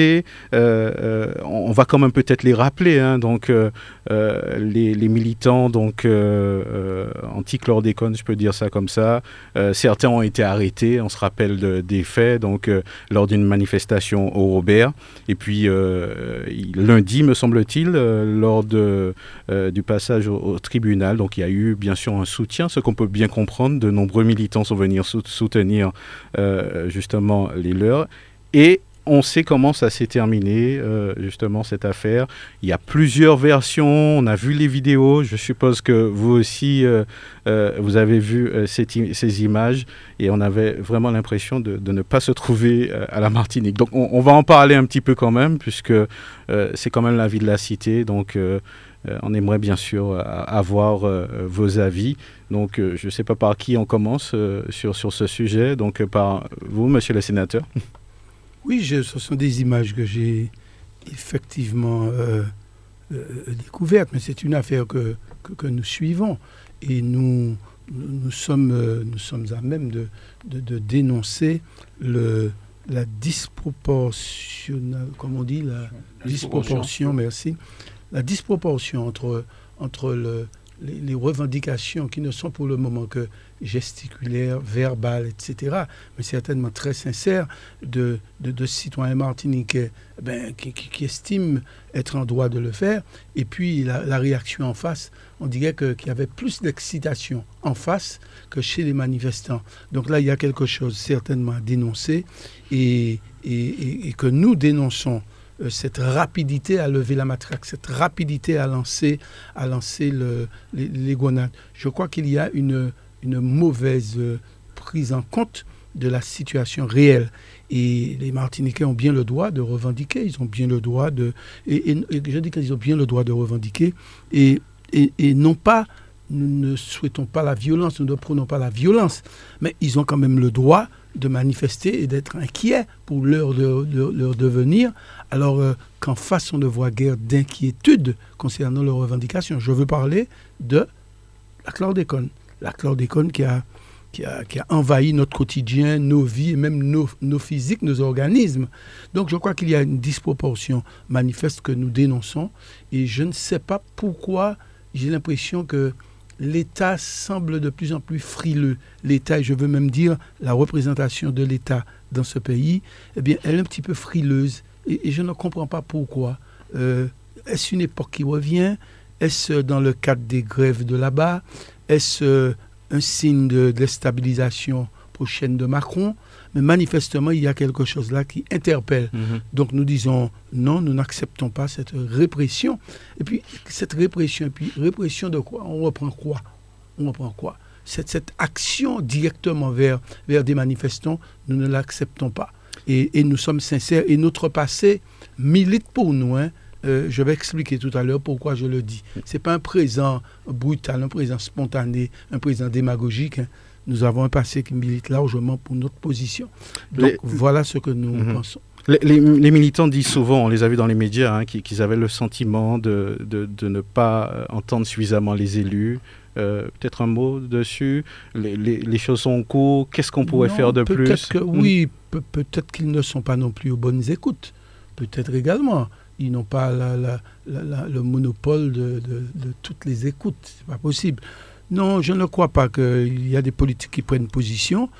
euh, on va quand même peut-être les rappeler. Hein, donc, euh, euh, les, militants donc anti-chlordécone, je peux dire ça comme ça. certains ont été arrêtés. On se rappelle des faits. Donc, lors d'une manifestation au Robert. Et puis lundi, me semble-t-il, lors de, du passage au, tribunal. Donc, il y a eu bien sûr un soutien, ce qu'on peut bien comprendre. De nombreux militants sont venus soutenir justement les leurs. Et on sait comment ça s'est terminé, euh, justement, cette affaire. Il y a plusieurs versions, on a vu les vidéos, je suppose que vous aussi, euh, euh, vous avez vu ces images, et on avait vraiment l'impression de, ne pas se trouver à la Martinique. Donc on, va en parler un petit peu quand même, puisque c'est quand même la vie de la cité, donc on aimerait bien sûr avoir vos avis. Donc je ne sais pas par qui on commence sur, sur ce sujet, donc par vous, monsieur le sénateur. Oui, ce sont des images que j'ai effectivement euh, euh, découvertes, mais c'est une affaire que, que, nous suivons. Et nous, nous, sommes, euh, nous sommes à même de, de, dénoncer le, la disproportion, comme on dit, la disproportion, merci, la disproportion entre, entre le, les, revendications qui ne sont pour le moment que gesticulaires, verbales, etc., mais certainement très sincères de, de, citoyens martiniquais ben, qui, qui, estiment être en droit de le faire. Et puis la, réaction en face, on dirait qu'il y avait plus d'excitation en face que chez les manifestants. Donc là, il y a quelque chose certainement à dénoncer et, et, que nous dénonçons euh, cette rapidité à lever la matraque, cette rapidité à lancer, à lancer le, les, gonades. Je crois qu'il y a une, une mauvaise euh, prise en compte de la situation réelle. Et les Martiniquais ont bien le droit de revendiquer, ils ont bien le droit de... Et, je dis qu'ils ont bien le droit de revendiquer, et, non pas, nous ne souhaitons pas la violence, nous ne prenons pas la violence, mais ils ont quand même le droit de manifester et d'être inquiets pour leur, leur, devenir, alors euh, qu'en face on ne voit guère d'inquiétude concernant leurs revendications. Je veux parler de la chlordécone. La chlordécone qui a, qui a, qui a, envahi notre quotidien, nos vies et même nos, nos physiques, nos organismes. Donc je crois qu'il y a une disproportion manifeste que nous dénonçons et je ne sais pas pourquoi j'ai l'impression que l'État semble de plus en plus frileux. L'État, et je veux même dire la représentation de l'État dans ce pays, eh bien, elle est un petit peu frileuse. Et, je ne comprends pas pourquoi. Euh, est-ce une époque qui revient? Est-ce dans le cadre des grèves de là-bas? Est-ce euh, un signe de déstabilisation prochaine de Macron? Mais manifestement, il y a quelque chose là qui interpelle. Mhm. Donc nous disons non, nous n'acceptons pas cette répression. Et puis cette répression, et puis répression de quoi? On reprend quoi? On reprend quoi? Cette, cette, action directement vers, vers des manifestants, nous ne l'acceptons pas. Et, et, nous sommes sincères. Et notre passé milite pour nous. Hein. Euh, je vais expliquer tout à l'heure pourquoi je le dis. Ce n'est pas un présent brutal, un présent spontané, un présent démagogique. Hein nous avons un passé qui milite largement pour notre position. Donc voilà ce que nous mhm. pensons. Les, militants disent souvent, on les a vus dans les médias, hein, qu'ils avaient le sentiment de, de, ne pas euh, entendre suffisamment les élus. Euh, peut-être un mot dessus? Les, choses sont en cours. Qu'est-ce qu'on pourrait faire de plus? que, Oui, peut-être qu'ils ne sont pas non plus aux bonnes écoutes. Peut-être également. Ils n'ont pas le monopole de, de, toutes les écoutes. C'est pas possible. Non, je ne crois pas qu'il y a des politiques qui prennent position.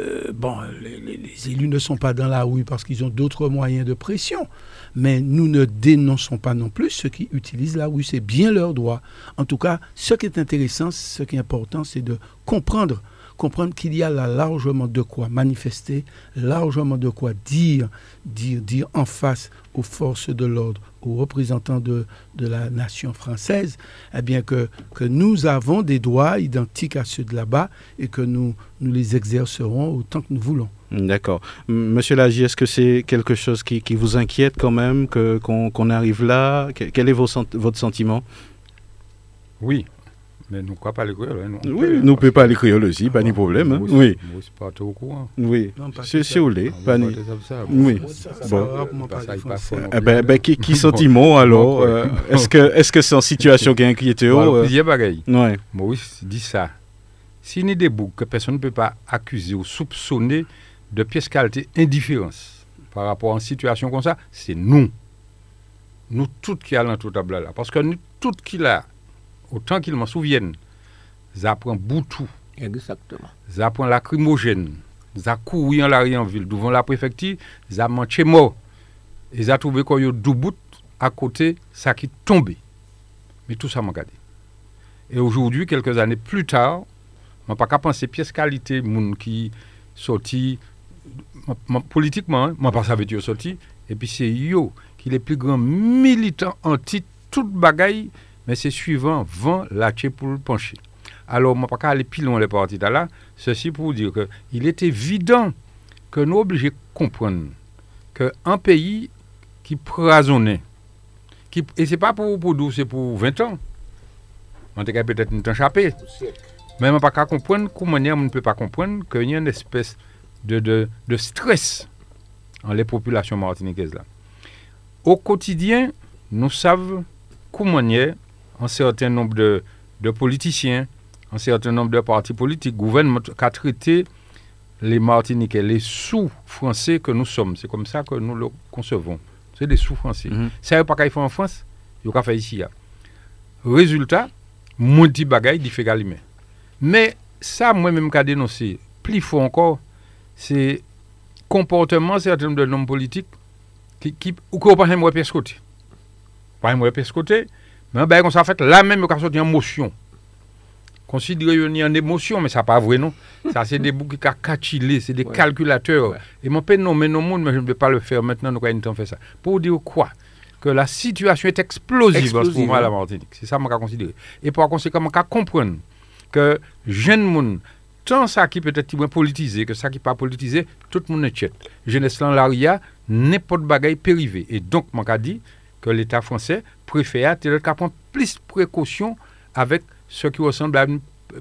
Euh, bon, les, élus ne sont pas dans la rue parce qu'ils ont d'autres moyens de pression, mais nous ne dénonçons pas non plus ceux qui utilisent la rue. C'est bien leur droit. En tout cas, ce qui est intéressant, ce qui est important, c'est de comprendre comprendre qu'il y a là largement de quoi manifester, largement de quoi dire, dire, dire en face aux forces de l'ordre, aux représentants de, de la nation française, eh bien que, que nous avons des droits identiques à ceux de là-bas et que nous, nous les exercerons autant que nous voulons. D'accord. Monsieur Lagy, est-ce que c'est quelque chose qui, qui, vous inquiète quand même qu'on arrive là? Quel est votre sentiment? Oui, mais nous ne pas les créoles. Hein, nous, oui, nous ne pouvons pas les créoles aussi, pas de problème. Hein. Oui. C'est pas au courant. Oui, c'est où les Oui. Bon. Ben, ben, qui, qui sentiment alors euh, Est-ce que est-ce que c'est en situation qui est inquiété Voilà, plusieurs bagailles. Ouais. Maurice dit ça. S'il y a des boucs que personne ne peut pas accuser ou soupçonner de pièce qualité indifférence, par rapport à une situation comme ça, c'est nous. Nous toutes qui allons tout table là. Parce que nous toutes qui là, autant qu'ils m'en souviennent, ça prend boutou, Exactement. ça prend lacrymogène, ça couru en l'arrière en ville, devant la préfecture, manché mort. Et ça trouvé qu'il y a deux bouts à côté, ça qui tombé. Mais tout ça m'a gardé. Et aujourd'hui, quelques années plus tard, je n'ai pas qu'à penser pièce qualité, moun qui sorti, ma- ma- politiquement, je pas savais que sorti, et puis c'est yo qui est le plus grand militant anti toute bagaille, mais c'est suivant, vent, lâché pour le pencher. Alors, je ne pas aller plus loin les partis là, ceci pour dire que il est évident que nous obligés de comprendre qu'un pays qui prasonnait, qui, et ce n'est pas pour, pour 12, c'est pour 20 ans. On peut-être une échappé. Mais on ne peut pas comprendre comment on ne peut pas comprendre qu'il y a une espèce de, de, de stress en les populations martiniquaises là. Au quotidien, nous savons comment a un certain nombre de, de politiciens, un certain nombre de partis politiques, gouvernements qui ont traité les Martiniquais, les sous-français que nous sommes. C'est comme ça que nous le concevons. C'est des sous-français. Mhm. Ça veut pas qu'il faut en France, il faut faire ici. Résultat, mon petit bagaille, il fait galimé. Mais ça, moi-même, qu'a dénoncé, plus fort encore, c'est comportement certain de hommes politiques qui, qui ou qu'on pas moi côté. Pas moi côté, mais ben, quand ça fait la même occasion sorti en motion. Considérez qu'il y a une émotion, mais ça pas vrai non? Ça c'est des boucs qui ont catchilé, c'est des Ouais. calculateurs. Ouais. Et mon père non, mais non je ne vais pas le faire maintenant, nous avons temps faire ça. Pour dire quoi? Que la situation est explosive, à la. Martinique. C'est ça que je considérer. Et par conséquent, je comprendre que jeune monde, tant ça qui peut être moins politisé que ça qui pas politisé, tout le monde est chet. Jeunesse là, l'aria, n'importe bagaille périvé. Et donc, je dit que l'État français préfère peut-être qu'à prendre plus de précautions avec ce qui ressemble à une,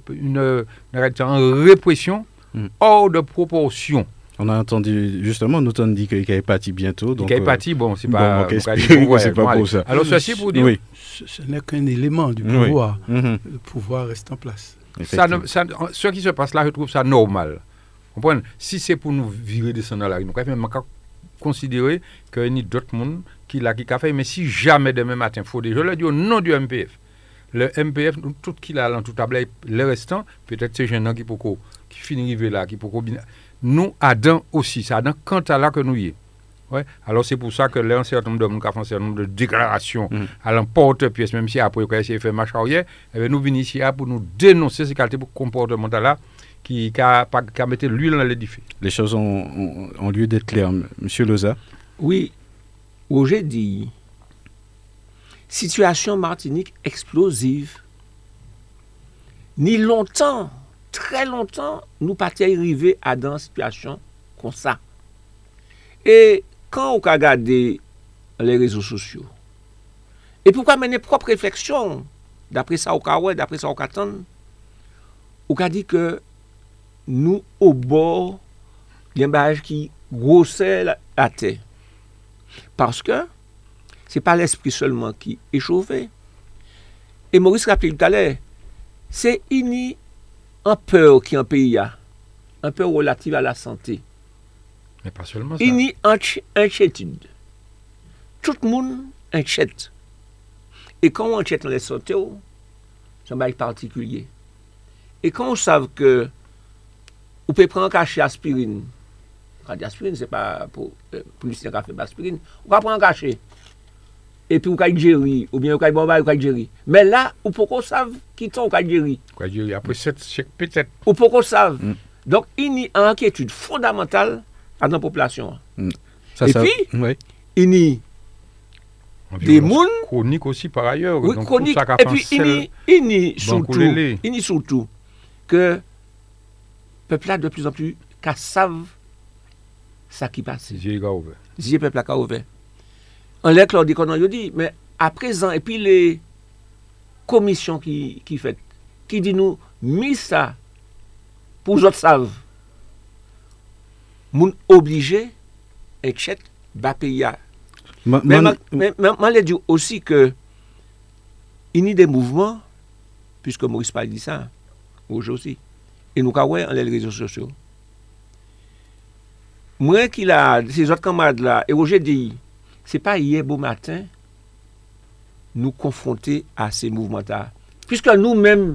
une, une- une répression Mm. hors de proportion. On a entendu, justement, nous on dit qu'il est parti bientôt. Donc, Donc, euh, parti, bon, c'est bon, pas. on peut on va espérer dire, que c'est ouais, pas bon, pour allez. ça. Alors, ceci pour dire, Oui. Ce, ce n'est qu'un élément du Oui. pouvoir. Mhm. Le pouvoir reste en place. ça ce qui se passe là, je trouve ça normal. Comprenez? Si c'est pour nous virer des dans la rue, nous pouvons même pas considérer qu'il y a d'autres monde qui l'a qui a fait. Mais si jamais demain matin, il faut dire, je le dis au nom du MPF. Le MPF, tout qui l'a dans tout table, le restant, peut-être ces jeunes qui pour qui arriver là, qui pour nous, Adam aussi, c'est Adam quant à là que nous y est. Ouais. Alors c'est pour ça que là, un certain nombre de monde qui fait un certain nombre de déclarations Mhm. à l'emporte-pièce, même si après, on a essayé de faire marche arrière, eh nous venons ici là pour nous dénoncer ces qualités comportementales-là qui qui a, pas- qui a mis l'huile dans l'édifice. Les choses ont, ont- ont lieu d'être claires. Monsieur Loza, Oui, Roger dit situation Martinique explosive. Ni longtemps, très longtemps, nous pas arrivé à dans une situation comme ça. Et quand on a regardé les réseaux sociaux, et pourquoi mener propre réflexion, d'après ça, on a ouais, d'après ça, on a attendre, on a dit que nous, au bord, il y a un barrage qui grossait la, la terre. Parce que ce n'est pas l'esprit seulement qui est chauffé. Et Maurice rappelait tout à l'heure, c'est ini un peur qui en pays a, un peur relative à la santé. Mais pas seulement ça. Ini inch- inquiétude. Tout le monde inquiète. Et quand on inquiète dans les santé, c'est un bail particulier. Et quand on Ou pe pran kache aspirine. Kache aspirine, se pa pou eh, lisyen ka fe aspirine. Ou ka pran kache. E pi ou ka idjeri. Ou bien ou ka ibamba, ou ka idjeri. Men la, ou pou kon sav ki ton ou ka idjeri. Ou ka idjeri apre set chek petet. Ou pou kon sav. Mm. Donk, ini an ankyetude fondamental an an populasyon. Mm. E pi, oui. ini de moun. Konik osi par ayer. Oui, konik. E pi, ini, ini, soutou. Ini soutou. Ke... pepla de plus an plus ka sav sa ki pase. Zye ka ouve. Zye pepla ka ouve. An lèk lò di konan yo di, men aprezen, epi le komisyon ki, ki fet, ki di nou, mi sa pou jot sav, moun oblije ek chet bape ya. Man, man, men man lè di osi ke ini de mouvman, puisque Maurice Pali dit ça, aujourd'hui, E nou ka wè an lè lè rezo sosyo. Mwen ki la, se zot kamad la, e wò jè di, se pa yè bo matin, nou konfronte a se mouvmenta. Piske nou mèm,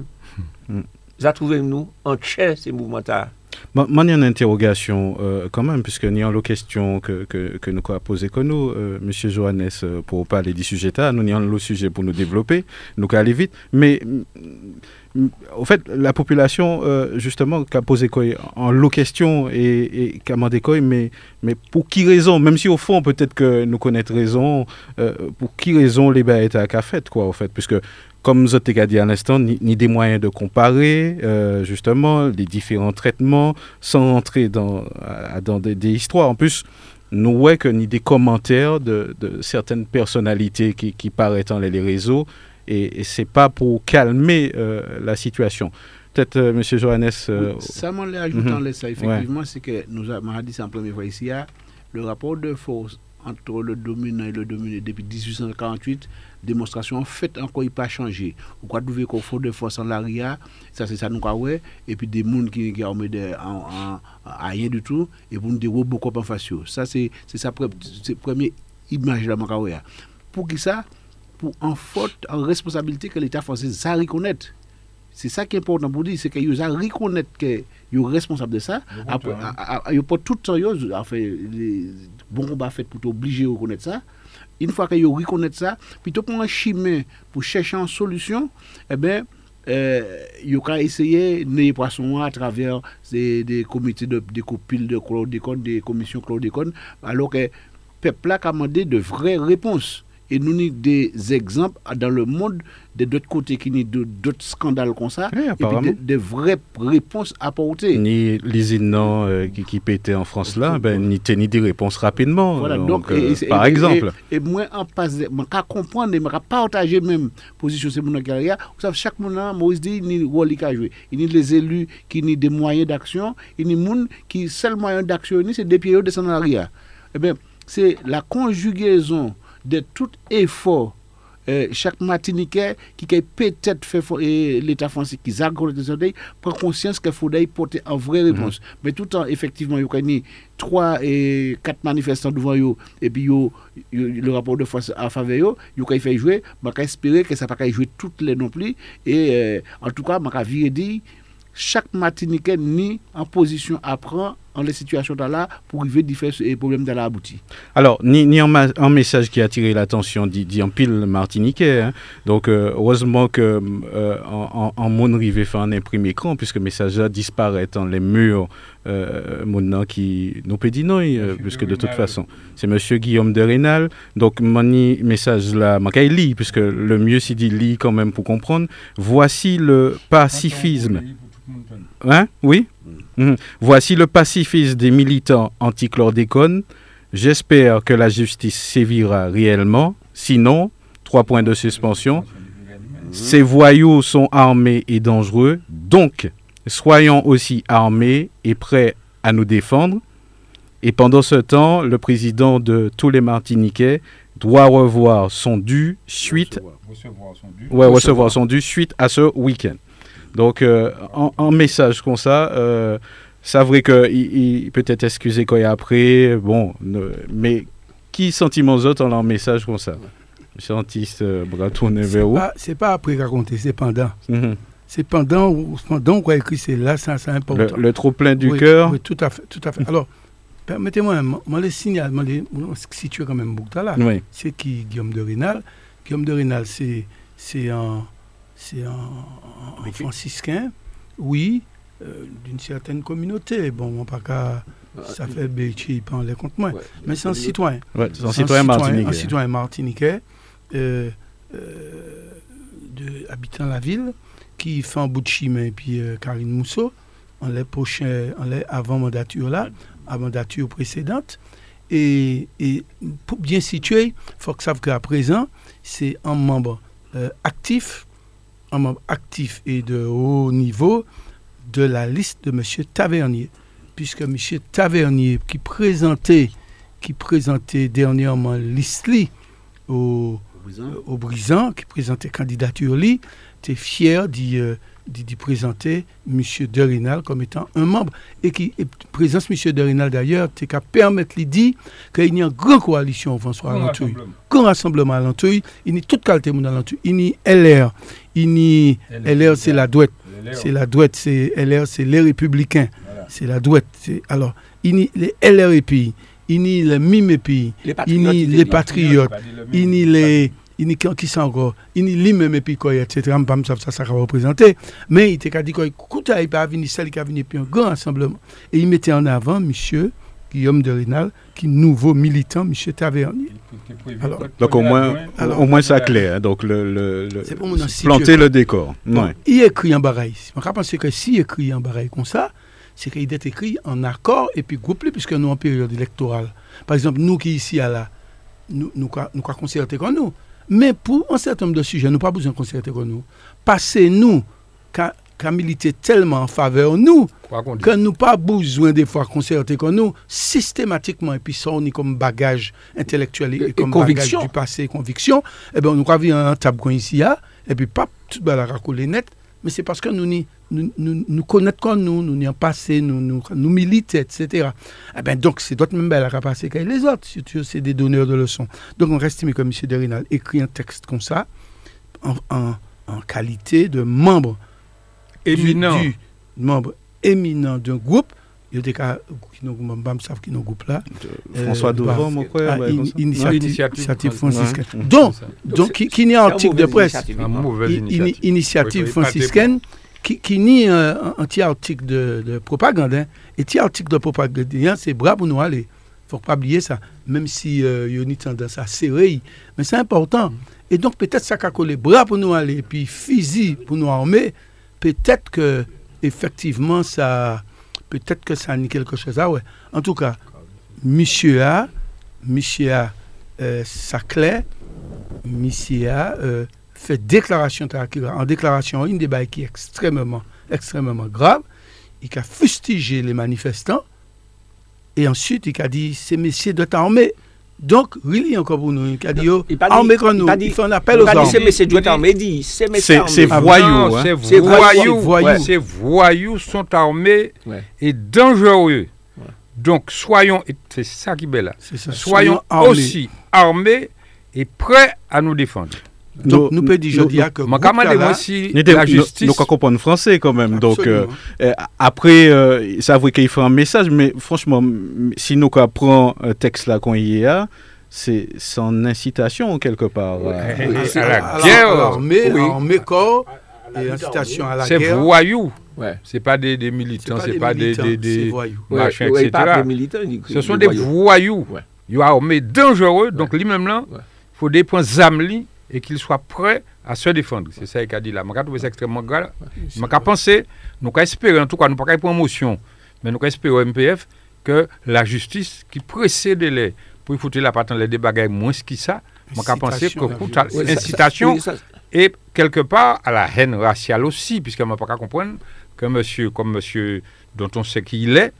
hmm. za trouvèm nou, an tchè se mouvmenta. Moi, il y a une interrogation euh, quand même, puisque il y a une question que, que, que nous avons posée que nous, euh, Monsieur Johannes, euh, pour parler du sujet là, nous avons le sujet pour nous développer, nous aller vite, mais mm, mm, au fait, la population, euh, justement, qui a posé quoi en lot question et, et qui a demandé mais, mais pour qui raison, même si au fond, peut-être que nous connaissons raison, euh, pour qui raison les étaient à quoi, au fait, puisque comme vous avez dit à l'instant, ni, ni des moyens de comparer euh, justement les différents traitements sans entrer dans, des, des histoires. En plus, nous voyons que ni des commentaires de, de certaines personnalités qui, qui paraissent dans les, réseaux et, et c'est pas pour calmer euh, la situation. Peut-être, euh, Monsieur Johannes, euh, Ça, m'en ajoutant Mhm. là, ça, effectivement, c'est que nous avons dit ça en première fois ici, le rapport de force entre le dominant et le dominé depuis 1848, démonstration faite encore, il n'a pas changé. Ou quoi, trouver qu'on faut de force en l'arrière, ça c'est ça nous quoi, ouais, et puis des gens qui, qui de, en, en- rien du tout, et pour nous des robots en face. Ça c'est c'est sa première image quoi, ouais. Pour qui ça? Pour en faute, en responsabilité que l'État français, ça reconnaître. C'est ça qui est important pour dire, c'est que vous reconnaître que vous êtes responsable de ça. Après, vous pas tout le temps, les bons combats faits pour t'obliger à reconnaître ça. Une fois que vous reconnaissez ça, plutôt pour un chemin pour chercher une solution, eh bien, euh, vous pouvez essayer de poisson à travers des, des comités de des copiles de chlordécone, des commissions chlordécone, alors que le peuple a demandé de vraies réponses. Et nous avons des exemples dans le monde de d'autres côtés qui n'ont d'autres scandales comme ça, Oui, et puis apparemment. de, vraies réponses apportées. ni les inondants euh, qui, qui pétaient en France là, ben, ni, ni des réponses rapidement. Voilà, donc, donc, euh, et- et- par et- exemple. Et, et moi, en passe, moi, qu'à comprendre, et moi, partager même position, c'est mon carrière. Vous savez, chaque moment, Moïse dit, il y a un rôle qu'il a joué. Il y a les élus qui ont des moyens d'action. Il y a des gens qui, seul moyen d'action, c'est des pieds descendre en arrière. Eh bien, c'est la conjugaison de tout effort euh, chaque Martiniquais qui peut-être fait l'État français qui s'accorde de soleil prend conscience qu'il faudrait porter en vraie réponse. Mais tout en effectivement, il y a trois et quatre manifestants devant eux et puis yo, yo- le rapport de force en faveur il fait jouer, mais espérer que ça ne va pas jouer toutes les non plus. Et euh, en tout cas, je vais dire chaque Martiniquais ni en position à prendre en les situations là pour arriver à faire ce problème dans la abouti. Alors, ni, ni un, message qui a attiré l'attention dit, dit en pile martiniquais. hein. Donc, euh, heureusement que euh, en, en, en mon rivé fait un imprimé écran, puisque le message là disparaît dans les murs euh, mon qui nous peut dire non, euh, puisque de toute façon, c'est Monsieur Guillaume de Rénal. Donc, mon message là, je lit, puisque le mieux c'est dit lit quand même pour comprendre. Voici le pacifisme. Hein? Oui? Mhm. Voici le pacifisme des militants anti-chlordécone. J'espère que la justice sévira réellement. Sinon, trois points de suspension. Ces voyous sont armés et dangereux. Donc, soyons aussi armés et prêts à nous défendre. Et pendant ce temps, le président de tous les Martiniquais doit revoir son dû suite Recevoir son dû. Ouais, recevoir son dû suite à ce week-end. Donc, euh, en, en message comme ça, euh, c'est vrai que il, il peut être excusé quand il a après, bon, ne- mais qui sentiments autres en un message comme ça? Chantiste, euh, bras tournés C'est vers où pas, c'est pas après raconter, c'est pendant. Mhm. C'est pendant, pendant qu'on a écrit, c'est là, ça, c'est Le, important. le trop plein du Oui, cœur? Oui, tout à fait, tout à fait. Alors, permettez-moi, moi, le signal, moi, situé quand même beaucoup là. Oui. C'est qui Guillaume de Rénal? Guillaume de Rénal, c'est c'est un, c'est un, un Mais franciscain, oui, euh, d'une certaine communauté. Bon, on pas qu'à ça fait Béchi, il parle contre moi. Ouais. Mais c'est un citoyen. Ouais, c'est un C'est citoyen Un martiniquais. citoyen martiniquais, euh, euh, de, habitant la ville, qui fait un bout de chemin, et puis euh, Karine Mousseau, en les prochains, en les avant mandature là, à mandature précédente. Et, et pour bien situer, il faut que savent qu'à présent, c'est un membre euh, actif, un membre actif et de haut niveau de la liste de M. Tavernier. Puisque M. Tavernier, qui présentait, qui présentait dernièrement l'ISLI au, au Brisant, qui présentait candidature était fier d'y euh, d'y présenter M. Derinal comme étant un membre. Et qui et présence M. Derinal d'ailleurs, c'est qu'à permettre l'idée qu'il y a une grande coalition au François Alantouille. Grand rassemblement à Lantouille, il y a toute qualité de Lantouille. Il y a LR, il y a LR, c'est la douette. C'est la douette, c'est LR, c'est les républicains. C'est la douette. Alors, il y a les LREPI, il y a les MIMEPI, Les il y patriotes. a les patriotes, il y a les. Il y a qui sont encore, il y a lui-même et puis quoi, etc. Je ne sais pas ça, ça, ça va représenter. Mais il était dit qu'il il pas venir il a venu puis un grand rassemblement. Et il mettait en avant monsieur Guillaume de Rénal, qui est nouveau militant, monsieur Tavernier. Alors- Donc au moins, Alors- au moins ça clair. hein. Donc le, le- le- C'est pour mon ainsi planter le décor. Bon, Ouais. Il écrit en baraille. Je pense que s'il écrit en baraille comme ça, c'est qu'il est écrit en accord et puis groupé, puisque nous en période électorale. Par exemple, nous qui ici à la, nous nous quoi- nous quoi concerter comme nous. Mais pour un certain nombre de sujets, nous pas besoin de concerter comme nous. Passez nous qu'à militer tellement en faveur nous que nous pas besoin des fois concerter comme nous systématiquement et puis ça on est comme bagage intellectuel et, Et comme conviction. bagage du passé conviction et ben nous avons un table ici là, et puis pas tout racoler net mais c'est parce que nous n'y- nous, nous, nous connaissons comme nous nous n'y en nous nous, nous militer etc eh ben donc c'est d'autres même la passé que les autres surtout c'est des donneurs de leçons donc on estime que M. Derinal écrit un texte comme ça en, en, en qualité de membre Éminent. du membre éminent d'un groupe. Il y a des cas qui nous ne savent qui nous groupe là. François Euh, Devant, mon frère. Ah, comme initiative, Initiative initiative Fran- franciscaine. Donc, qui, qui n'est article de presse, initiative. franciscaine, qui, nie un, petit article de, de propagande. hein. Et petit article de propagande, hein, c'est bras pour nous aller. faut pas oublier ça, même si euh, il y a une tendance à serrer. Mais c'est important. Et donc, peut-être ça a collé bras pour nous aller, puis fusil pour nous armer. Peut-être que, effectivement, ça. Peut-être que ça a quelque chose. Ah ouais. En tout cas, monsieur A, monsieur A, euh, A euh, fait déclaration en déclaration une débat qui est extrêmement, extrêmement grave. Il a fustigé les manifestants et ensuite il a dit ces messieurs doivent armer. Donc, really encore pour nous, il a dit, oh, armez comme il nous, il fait un appel Il aux armes. c'est messieurs doit armé, dit c'est messieurs C'est- armés. c'est voyou. Non, hein. Ces C'est voyous, ces voyous sont armés Ouais. et dangereux. Donc soyons, et c'est ça qui est belle là, ça, soyons armés. aussi armés et prêts à nous défendre. Donc, nous, peut dire, je nous- dis que. Là, moi si Nous, la nous- justice... nous, comprendre français quand même. Donc, euh, Absolument. euh, après, euh, ça vrai qu'il faut un message, mais franchement, si nous apprenons un texte là qu'on y a, c'est son incitation quelque part. Ouais. à- Ah, à c'est- la guerre, armée, oui. corps et incitation à la C'est guerre. voyous. Ouais. C'est pas des, des militants, c'est pas, des, militants, des, c'est des voyous. Ouais, ouais, etc. des militants, il Ce sont des voyous. voyous. Ouais. Ils sont armés dangereux, donc lui-même là, il faut des points zamli et qu'ils soient prêts à se défendre. C'est ça qu'il a dit là. Je trouve ça extrêmement grave. Je pensé, nous espéré, en tout cas, nous pas prendre motion, mais nous espéré au MPF que la justice qui précède les pour y foutre la patente les débats moins que ça, je Incitation que à la coup, ça- violence. Ouais, ça- ça- incitation oui, ça- et quelque part à la haine raciale aussi, puisque je ne peux pas comprendre que monsieur, comme monsieur dont on sait qui il est,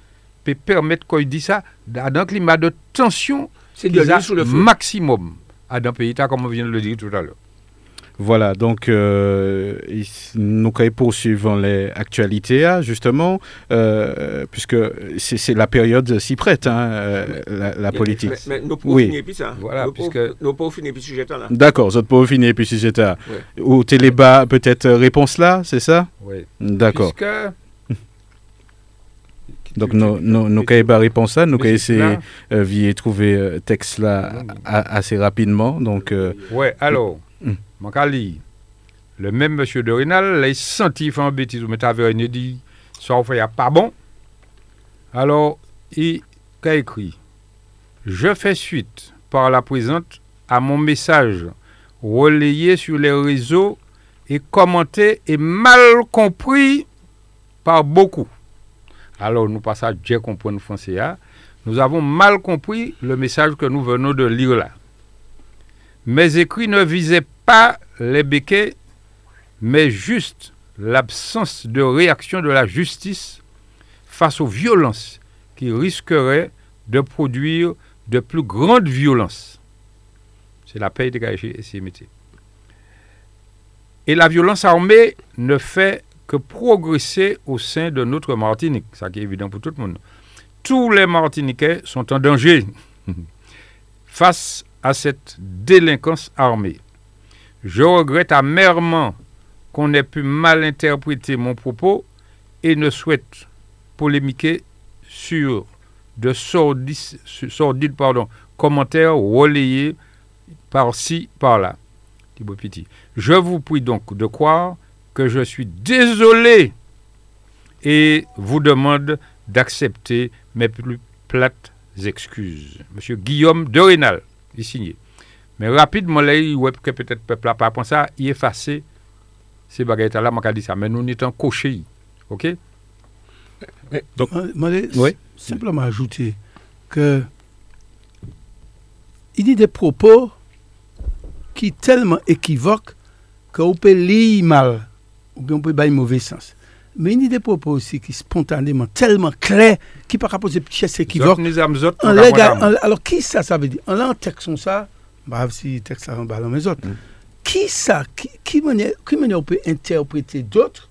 peut permettre qu'il dit ça dans un climat de tension C'est de qu'ils a l'huile sous le feu. maximum à d'un pays, comme on vient de le dire tout à l'heure. Voilà, donc euh, nous allons poursuivre les actualités, hein, justement, euh, puisque c'est la période si prête, hein, euh, la, la politique. Mais, mais nous Oui. pouvons finir puis ça. Voilà, Nous puisque- pouvons- Nous pouvons finir puis sujet là. D'accord, ça peut finir, puis si j'étais à- Ouais. au télébat, peut-être euh, réponse là, c'est ça? Oui. D'accord. Puisque... Donc, nous nous nous allons pas réponse là, nous là. euh, via trouver euh, texte là a- assez rapidement. Donc, euh, Ouais, alors, Mm. mon le même monsieur de Rinal, l'a senti faire une bêtise, mais t'avais rien dit, ça on fait pas bon. Alors, il a écrit Je fais suite par la présente à mon message relayé sur les réseaux et commenté et mal compris par beaucoup. Alors, nous passons à bien comprendre français. Nous avons mal compris le message que nous venons de lire là. Mes écrits ne visaient pas les béquets, mais juste l'absence de réaction de la justice face aux violences qui risqueraient de produire de plus grandes violences. C'est la paix dégagée et. Et la violence armée ne fait que progresser au sein de notre Martinique. Ça qui est évident pour tout le monde. Tous les Martiniquais sont en danger face à cette délinquance armée. Je regrette amèrement qu'on ait pu mal interpréter mon propos et ne souhaite polémiquer sur de sordides, commentaires relayés par-ci, par-là. Je vous prie donc de croire que je suis désolé et vous demande d'accepter mes plus plates excuses. Monsieur Guillaume de Rénal, il signé. Mais rapidement, là, il voit que peut-être le peuple n'a pas pensé, il effacé ces bagages là, m'a dit ça. Mais nous, nous étions cochés. OK? Donc, je Oui. simplement ajouter que il y a des propos qui tellement équivoques qu'on peut lire mal ou bien on peut bailler mauvais sens. Mais il y a des propos aussi qui spontanément tellement clairs qui par rapport à ces pièces équivoques. Alors, qui ça, ça veut dire? En là, en texte comme ça, bah, si texte ça, on va dans mes autres. Qui ça Qui, qui, manière, qui manière on peut interpréter d'autres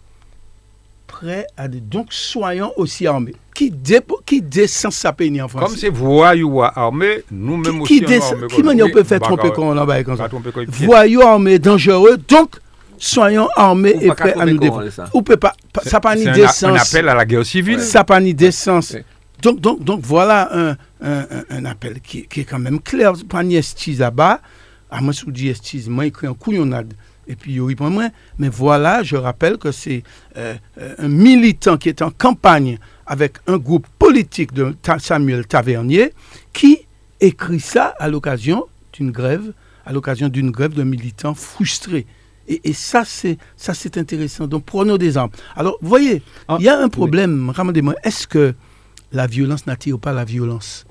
prêts à des. Donc, soyons aussi armés? Qui, dépo, qui descend sa peine en Comme français c'est voyou armé, nous-mêmes aussi. qui, on armé qui comme- manière on peut faire Bah, tromper bah, quand on en va comme bah, ça? comme. Voyous armés, dangereux, donc soyons armés Ou et prêts à nous défendre. c'est ça. Ou peut pas, ça n'a pas ni C'est un, un d'essence. appel à la guerre civile. Ça n'a pas ni d'essence. Ouais. Donc, donc, donc voilà un, un, un- un appel qui, qui est quand même clair. Pas ni estiz à bas. À moi, si vous dites estiz, moi, écrit un couillonnade. Et puis, il répond moins. Mais voilà, je rappelle que c'est euh, euh, un militant qui est en campagne avec un groupe politique de Ta- Samuel Tavernier qui écrit ça à l'occasion d'une grève, à l'occasion d'une grève de militants frustrés. Et, et ça, c'est ça, c'est intéressant. Donc, prenons des armes. Alors, vous voyez, Ah, il y a un problème. Est-ce que la violence n'attire pas la violence?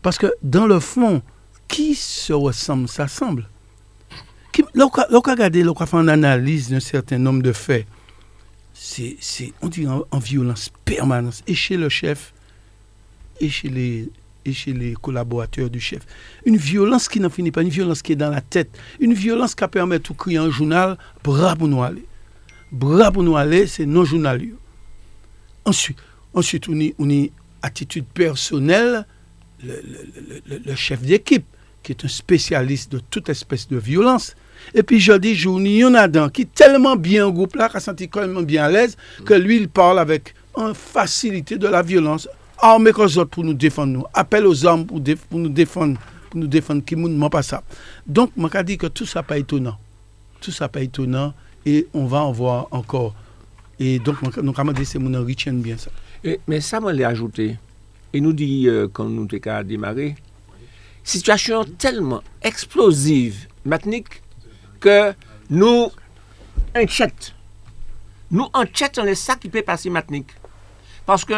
Parce que, dans le fond, qui se ressemble, s'assemble? Qui- Lorsqu'on lorsqu'on regarde, lorsqu'on fait une analyse d'un certain nombre de faits, c'est, c'est- on dit en, en violence permanente, et chez le chef, et chez les, et chez les collaborateurs du chef. Une violence qui n'en finit pas, une violence qui est dans la tête, une violence qui permet tout crier un journal, bras pour nous aller. Bras pour nous aller, c'est non journal. yo. Ensuite, ensuite on y, on y attitude personnelle, le, le- le- le- le chef d'équipe, qui est un spécialiste de toute espèce de violence. Et puis je dis, y en a d'un qui est tellement bien au groupe là, qui a senti tellement bien à l'aise, que lui, il parle avec une facilité de la violence. Armé qu'aux autres pour nous défendre, nous. Appel aux armes pour, nous défendre, pour nous défendre, qui ne pas ça. Donc, je dit que tout ça pas étonnant. Tout ça pas étonnant et on va en voir encore. Et donc, nous avons dit, c'est mon retienne bien ça. Mais ça, moi, l'ai ajouté. Et nous dit, euh, quand nous qu'à démarrer, situation tellement explosive, maintenant, que nous inquiète. Nous inquiète dans les ça qui peut passer maintenant. Parce que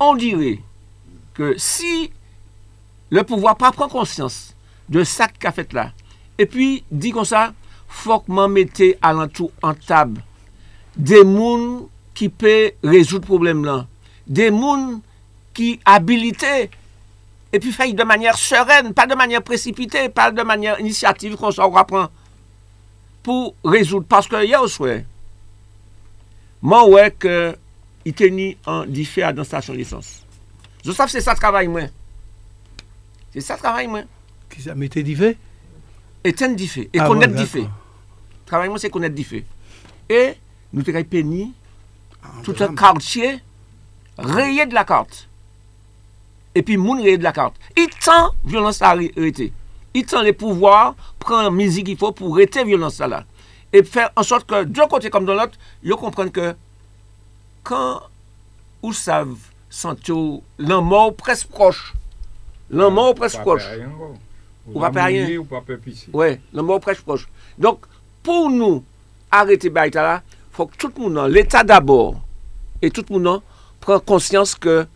on dirait que si le pouvoir pas prend conscience de ça qu'a fait là, et puis dit comme ça, faut que m'en mettez alentour en table des gens qui peuvent résoudre le problème là. Des gens qui habilités et puis faire de manière sereine, pas de manière précipitée, pas de manière initiative qu'on s'en reprend pour résoudre. Parce que hier au soir, moi ouais que il tenait en diffère dans station d'essence. Je sais que c'est ça le travail moi. C'est ça le travail moi. Qui ça m'était dit fait Et ten diffé. Et Ah connaître bon, diffé. d'accord. Travail moi c'est connaître diffé. Et nous te péni Ah, tout un quartier rayé de la carte. Et puis, moun rayé de la carte. Il tend violence à arrêter. Il tend les pouvoirs, prend la musique qu'il faut pour arrêter violence là. Et faire en sorte que, d'un côté comme de l'autre, ils quand ils savent sentir la mort presque proche, la mort presque proche, Ou pas rien. Ou pas. Ouais, le mot presque proche. Donc, pour nous arrêter Baïta là, il faut que tout le monde, l'État d'abord, et tout le monde prend conscience que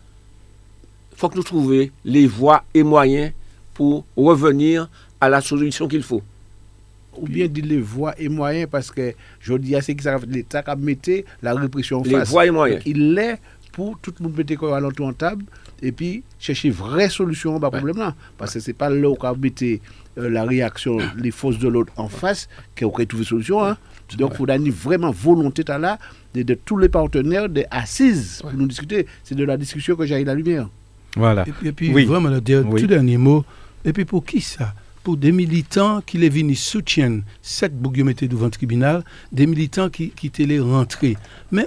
faut que nous trouvions les voies et moyens pour revenir à la solution qu'il faut. Ou bien dit les voies et moyens parce que je dis à ce que ça l'État a mis la répression en Les face. voies et moyens. Donc, il est pour tout le monde mettre quoi à l'entour en table et puis chercher vraie solution à problème là. Parce que c'est pas là où on mettre euh, la réaction, les forces de l'autre en face qu'on aurait trouvé solution. Hein. Donc, il faut donner vraiment volonté là de, de, tous les partenaires des assises pour nous discuter. C'est de la discussion que j'ai la lumière. Voilà. Et puis, et puis vraiment, le Oui. tout dernier mot. Et puis, pour qui ça? Pour des militants qui les venus soutiennent cette bougue mettez devant le tribunal, des militants qui, qui étaient les rentrés. Mais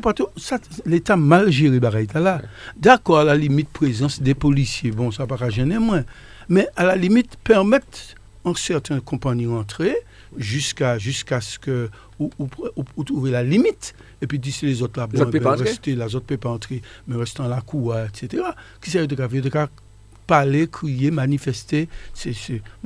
pâté, ça, l'État mal géré, là. D'accord, à la limite, présence des policiers, bon, ça va pas gêner moins. Mais à la limite, permettre en certaines compagnies rentrer jusqu'à jusqu'à ce que ou, ou, ou- ou trouver la limite et puis d'ici les autres là Les autres ben, peuvent pas entrer. rester les autres peuvent pas entrer mais restant la cour etc qui sert de cas de cas parler crier manifester c'est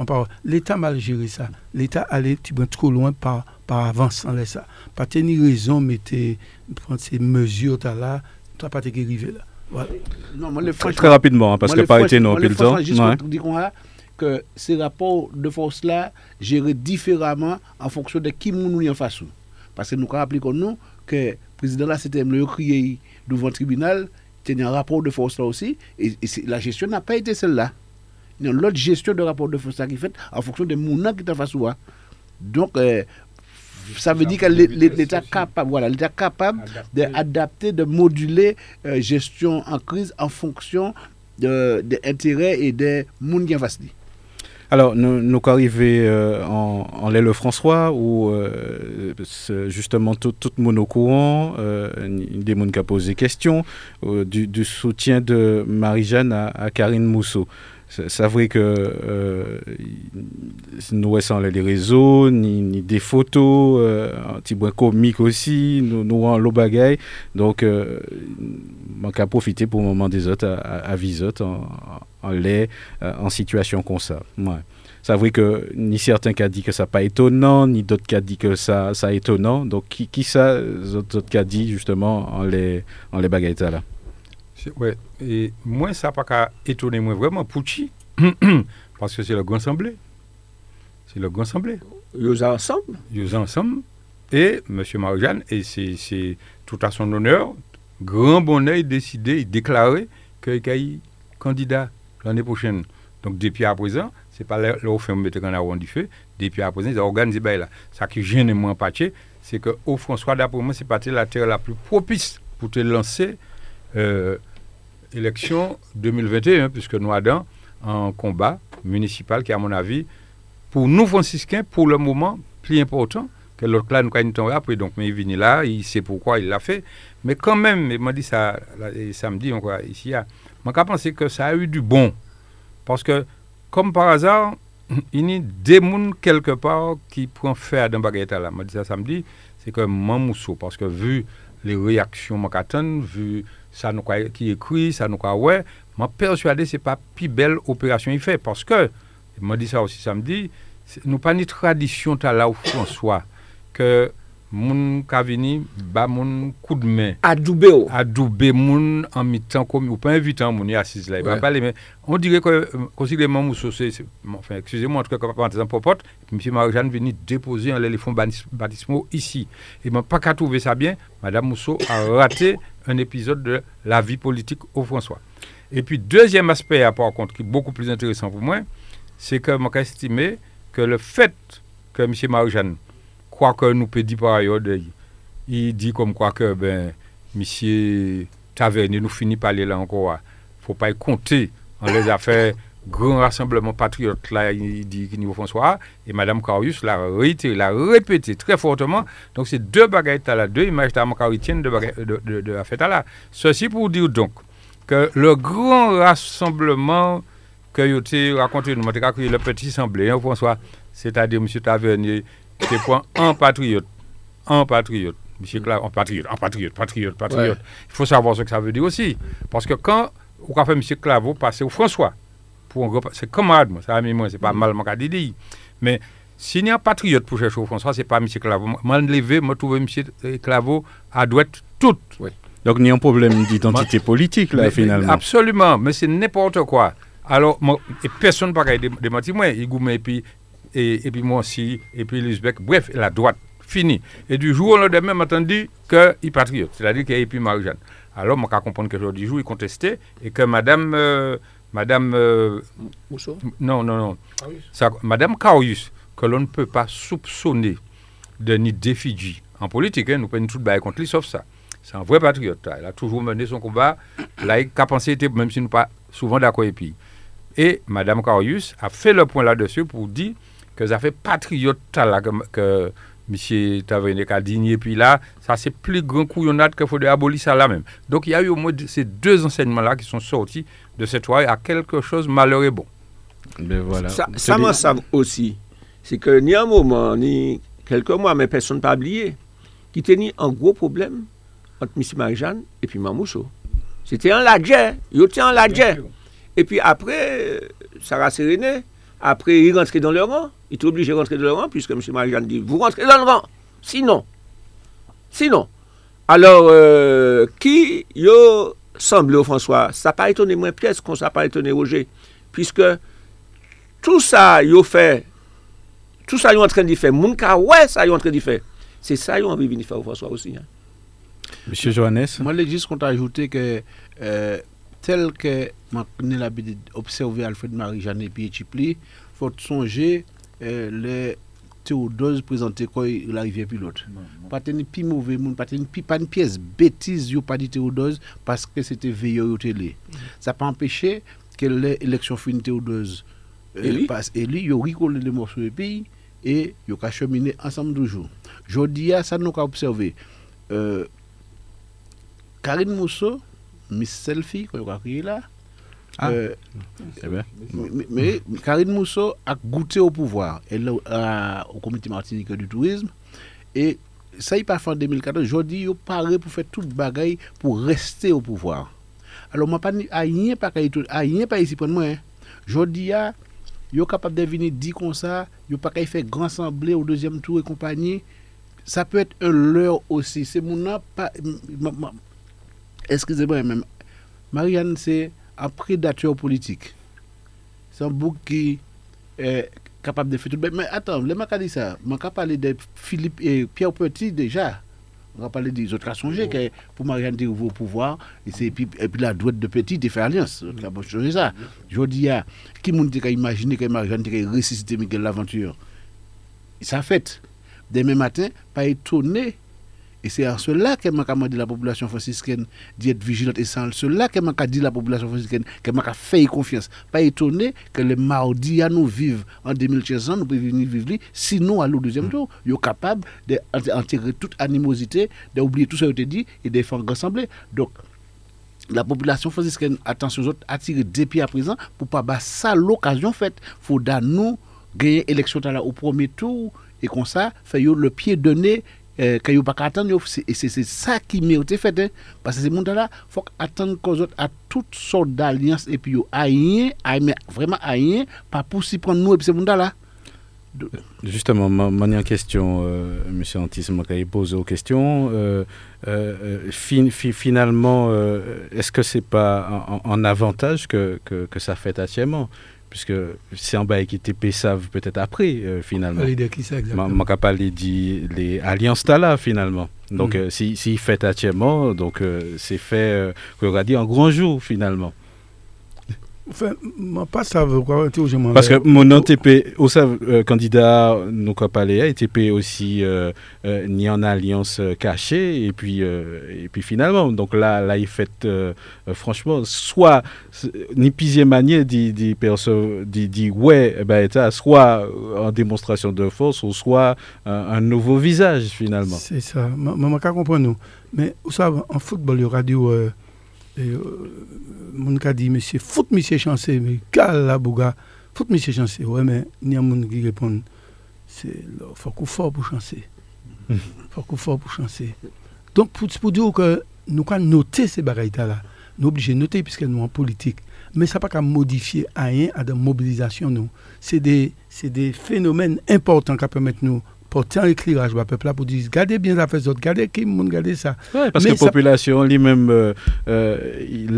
parole l'état mal géré ça l'état allait petit peu trop loin par par avance en ça pas tenir raison mettez prendre ces mesures là t'as pas été arrivé là voilà Non, moi, Très, très rapidement, hein, parce Moi, que pas été non le temps. juste Ouais. pour a que ces rapports de force-là gérés différemment en fonction de qui nous y en face. Parce que nous nous que le président là, c'était le crier devant le tribunal, a un rapport de force là aussi, et, la gestion n'a pas été celle-là. Il y a l'autre gestion de rapport de force là qui est faite en fonction des mounins qui sont face. Donc, euh, ça veut dire que l'É- l'É- l'État capable, voilà, l'État capable d'adapter, de moduler euh, gestion en crise en fonction de- des intérêts et des monde qui en face. lui. Alors, nous, nous arrivés euh, en, l'aile François, où euh, justement tout, tout le monde au courant, euh, des gens qui a posé question, du, du soutien de Marie-Jeanne à, à Karine Mousseau. Vrai que euh, nous sans les réseaux, ni, des photos, euh, un petit point comique aussi, nous, nous en l'eau bagaille. Donc, euh, on a profiter pour le moment des autres à, à, en, euh, en situation comme ça. Ouais. C'est vrai que ni certains qui ont dit que ça pas étonnant, ni d'autres qui ont dit que ça, ça étonnant. Donc, qui, qui ça, les autres autres qui ont dit justement en les, en les là? Ouais. Et moi, ça n'a pas qu'à étonner moi vraiment Pouchi, parce que c'est le Grand Assemblée. C'est le Grand Assemblée. Ils ensemble. Ils ensemble. Et M. Marie-Jeanne, et c'est tout à son honneur, grand bonnet, il décidé, il déclaré qu'il est candidat l'année prochaine. Donc, depuis à présent, c'est pas là où on en avant du feu. Depuis à présent, ils ont organisé ben là. Ça qui gêne moins patché, c'est que au François, d'après moi, c'est pas la terre la plus propice pour te lancer euh, élection 2021, puisque nous avons un combat municipal qui, à mon avis, pour nous franciscains, pour le moment, plus important que l'autre là, nous avons après. Donc, mais il vient là, il sait pourquoi il l'a fait. Mais quand même, il m'a dit ça là, samedi, ici, moi, je pense que ça a eu du bon. Parce que, comme par hasard, il y a des gens quelque part qui prennent faire dans baguette là. Moi, dit ça samedi, c'est que Mamousso, parce que vu les réactions vu ça nous quoi- qui écrit, ça nous quoi ouais, m'a persuadé c'est pas plus belle opération il fait parce que il m'a dit ça aussi samedi, nous pas une tradition t'as là où François que moun ka vini ba moun coup de main Adoubé. oh. adouber moun en mi-temps comme ou pas invitant moun y assise là il va Ouais. parler mais on dirait que euh, considérément Mousso c'est enfin excusez-moi en tout cas comme parenthèse en popote monsieur Marie-Jeanne venu déposer un éléphant baptis- baptismaux ici et m'a pas qu'à trouver ça bien madame Mousso a raté un épisode de la vie politique au François. Et puis deuxième aspect par contre qui est beaucoup plus intéressant pour moi c'est que m'a estimé que le fait que monsieur Marie-Jeanne croit que nous peut dire par ailleurs il dit comme quoi que ben monsieur Tavernier nous finit par aller là encore faut pas y compter en les affaires grand rassemblement patriote là il dit qu'il niveau François et madame Carius l'a réitéré l'a répété très fortement. Donc c'est deux bagailles là deux images de Caritienne de de, de, de la fête là ceci pour dire donc que le grand rassemblement que vous avez raconté nous le petit semblé hein, François c'est-à-dire monsieur Tavernier c'est point un patriote un patriote. Monsieur Cla un patriote un patriote patriote patriote. Il faut savoir ce que ça veut dire aussi. Parce que quand on a fait M. Claveau passer au François, pour c'est camarade, moi, ça a moi, c'est pas mal, qu'a dit. Mais s'il y a un patriote pour chercher au François, c'est pas M. Claveau. Moi, je levé, moi, trouvé M. Claveau à droite toute. Donc, il y a un problème d'identité politique, là, Mais- finalement. Absolument, mais c'est n'importe quoi. Alors, moi, et personne ne peut dé- démentir moi, et puis, et, et puis moi aussi, et puis l'Uzbek, bref, la droite, fini. Et du jour au lendemain, m'a entendu qu'il patriote, c'est-à-dire qu'il est puis Marie-Jeanne. Alors, moi, je comprendre que du jour, il contestait et que madame. euh, madame. euh, Mousseau non, non, non. Ça, madame Carius, que l'on ne peut pas soupçonner de ni d'effigie en politique, hein, nous prenons tout bail contre lui, sauf ça. C'est un vrai patriote. Elle a toujours mené son combat. Là, qu'a pensé, même si nous pas souvent d'accord et puis. Et Madame Carius a fait le point là-dessus pour dire que ça fait patriote là, que, que M. Tavernet a. Et puis là, ça c'est plus grand couillonnade qu'il faut abolir ça là même. Donc il y a eu au moins ces deux enseignements-là qui sont sortis de cette soirée à quelque chose malheureux et bon. Ben voilà. Ça, m'en savent aussi. C'est que ni un moment, ni quelques mois, mais personne n'a oublié, qu'il était un gros problème entre M. Marie-Jeanne et puis Mamousso. C'était un ladjet. Il était un ladjet. Et puis après, euh, Sarah Séréné, après, il rentrait dans le rang. Il était obligé de rentrer dans le rang, puisque M. Marie-Jeanne dit Vous rentrez dans le rang. Sinon, sinon. Alors, euh, qui yo semble ou François, sa pa etone mwen piyes kon sa pa etone Roger, piske tout sa yo fè, tout sa yo an tren di fè, moun ka wè sa yo an tren di fè, se sa yo an vi vini fè ou François osi. Monsieur Johannes? Mwen le jis kon ta ajoute ke euh, tel ke man kene la bi de observe Alfred Marie Jeanne Pietipli, fote sonje euh, le Théodose présenté quand il arrivait pilote. Pas tenir pi mauvais monde, pas pi pas une pièce bêtise yo pas dit Théodose parce que c'était veilleur au télé. Ça pas empêché que l'élection fin Théodose euh, passe élu, yo rigolé les morceaux de pays et yo ka cheminer ensemble toujours. Jodi a ça nous ka observé euh, Karine Mousseau, Miss Selfie, qu'on a crié là. Ah. euh, Eh ben, mais, mais Karine Mousseau a goûté au pouvoir. Elle est à- au comité martinique du tourisme. Et ça, il pas fait en 2014. Aujourd'hui, il paraît pour faire toute bagaille pour rester au pouvoir. Alors, moi, pas rien pas rien pas ici pour moi. Hein. Aujourd'hui, il est capable de venir dire comme ça. Il pas qu'à faire grand assemblée au deuxième tour et compagnie. Ça peut être un leurre aussi. C'est mon nom, pas. Excusez-moi, même. Marianne, c'est un prédateur politique. C'est un bouc qui est capable de faire tout. Mais attends, le mec a dit ça. Je vais parler de Philippe et Pierre Petit déjà. On va parler des autres à songer que pour Marianne de au pouvoir, et, c'est- et puis, et puis la droite de Petit de faire alliance. On va changer ça. Je dis à qui monde qui a imaginé que Marianne a ressuscité Miguel Laventure? Ça a fait. Demain matin, pas étonné. Et c'est à cela que m'a demandé la population franciscaine d'être vigilante. Et c'est à cela que m'a dit la population franciscaine que m'a fait confiance. Pas étonné que le mardi à nous vivre en 2015 ans, nous pouvons venir vivre li, sinon à l'au deuxième tour, ils sont capables d'enterrer toute animosité, d'oublier tout ce a été dit et de faire rassembler. Donc, la population franciscaine, attention aux autres, attirer des pieds à présent pour pas battre ça l'occasion faite. faut nous gagner l'élection au premier tour et comme ça, faire le pied donné euh, que pas attendre et c'est ça qui mérite fait hein. parce que ces monde là faut attendre qu'aux autres à toutes sortes d'alliances et puis rien vraiment rien pas pour s'y prendre nous et puis ces monde là Justement, ma manière question, euh, Monsieur Antis, m'a posé aux questions. Euh, euh, euh, fin- fi- finalement, est-ce que c'est pas en, en avantage que, que, que ça fait actuellement? Puisque c'est un bail qui était savent peut-être après, euh, finalement. Ma capable de dire les alliances là finalement. Donc Mhm. euh, si si fait actuellement, donc euh, c'est fait qu'on va dire en grand jour finalement. Pas je Parce que mon nom TP, euh, candidat, nous quoi parler, TP aussi euh, euh, ni en alliance euh, cachée et puis euh, et puis finalement donc là là il fait franchement soit ni pisier manier dit perso ouais eh ben ça, soit en démonstration de force ou soit un, nouveau visage finalement. C'est ça. Maman, qu'à comprendre nous? Mais vous savez, en football, il y aura euh, et, euh, mon cas dit, monsieur, foot, monsieur chancé, mais cal la bouga, foot, monsieur chancé. Ouais, mais il y a mon qui répond, c'est, il faut qu'on fort pour chancer. Mhm. faut qu'on fort pour chancer. Donc, pour, pour dire que nous avons noter ces bagailles-là, nous sommes obligés de noter puisque nous sommes en politique. Mais ça n'a pas qu'à modifier rien à de mobilisation, nous. C'est des, c'est porter un éclairage au peuple là pour dire regardez bien ça fait autres, regardez qui monde regardez ça. Ouais, parce Mais que ça- la population lui-même, euh, euh, il